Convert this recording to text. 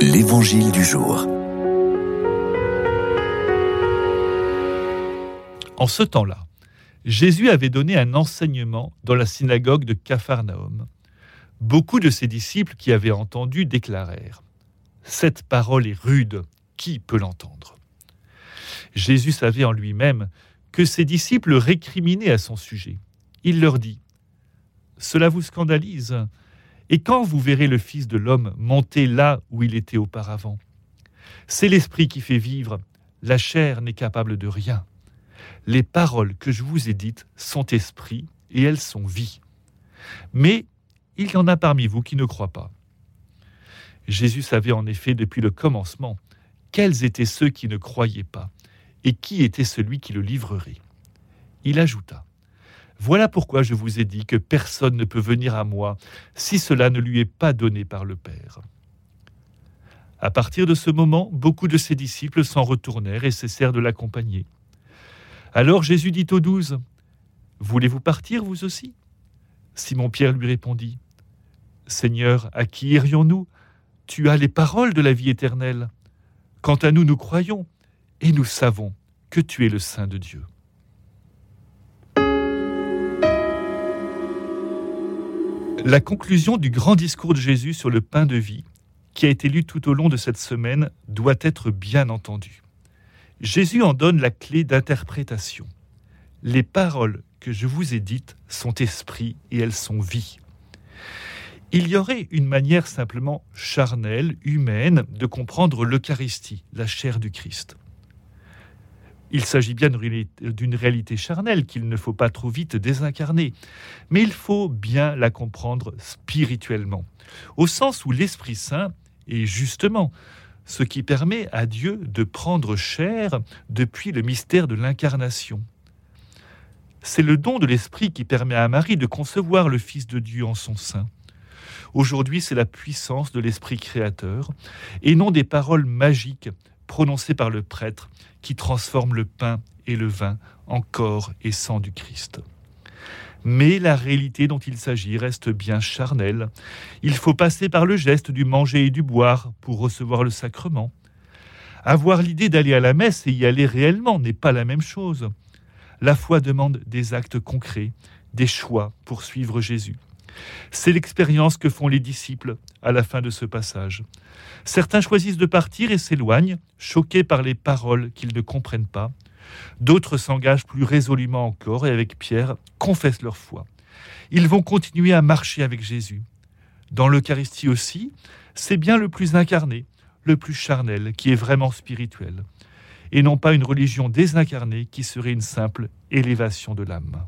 L'Évangile du jour. En ce temps-là, Jésus avait donné un enseignement dans la synagogue de Capharnaüm. Beaucoup de ses disciples qui avaient entendu déclarèrent Cette parole est rude, qui peut l'entendre? Jésus savait en lui-même que ses disciples récriminaient à son sujet. Il leur dit Cela vous scandalise et quand vous verrez le Fils de l'homme monter là où il était auparavant C'est l'Esprit qui fait vivre, la chair n'est capable de rien. Les paroles que je vous ai dites sont esprit et elles sont vie. Mais il y en a parmi vous qui ne croient pas. Jésus savait en effet depuis le commencement quels étaient ceux qui ne croyaient pas et qui était celui qui le livrerait. Il ajouta voilà pourquoi je vous ai dit que personne ne peut venir à moi si cela ne lui est pas donné par le Père. À partir de ce moment, beaucoup de ses disciples s'en retournèrent et cessèrent de l'accompagner. Alors Jésus dit aux douze, Voulez-vous partir vous aussi? Simon-Pierre lui répondit, Seigneur, à qui irions-nous? Tu as les paroles de la vie éternelle. Quant à nous, nous croyons et nous savons que tu es le Saint de Dieu. La conclusion du grand discours de Jésus sur le pain de vie, qui a été lu tout au long de cette semaine, doit être bien entendue. Jésus en donne la clé d'interprétation. Les paroles que je vous ai dites sont esprit et elles sont vie. Il y aurait une manière simplement charnelle, humaine, de comprendre l'Eucharistie, la chair du Christ. Il s'agit bien d'une réalité charnelle qu'il ne faut pas trop vite désincarner, mais il faut bien la comprendre spirituellement, au sens où l'Esprit Saint est justement ce qui permet à Dieu de prendre chair depuis le mystère de l'incarnation. C'est le don de l'Esprit qui permet à Marie de concevoir le Fils de Dieu en son sein. Aujourd'hui, c'est la puissance de l'Esprit créateur, et non des paroles magiques prononcées par le prêtre qui transforme le pain et le vin en corps et sang du Christ. Mais la réalité dont il s'agit reste bien charnelle. Il faut passer par le geste du manger et du boire pour recevoir le sacrement. Avoir l'idée d'aller à la messe et y aller réellement n'est pas la même chose. La foi demande des actes concrets, des choix pour suivre Jésus. C'est l'expérience que font les disciples à la fin de ce passage. Certains choisissent de partir et s'éloignent, choqués par les paroles qu'ils ne comprennent pas. D'autres s'engagent plus résolument encore et avec Pierre confessent leur foi. Ils vont continuer à marcher avec Jésus. Dans l'Eucharistie aussi, c'est bien le plus incarné, le plus charnel, qui est vraiment spirituel, et non pas une religion désincarnée qui serait une simple élévation de l'âme.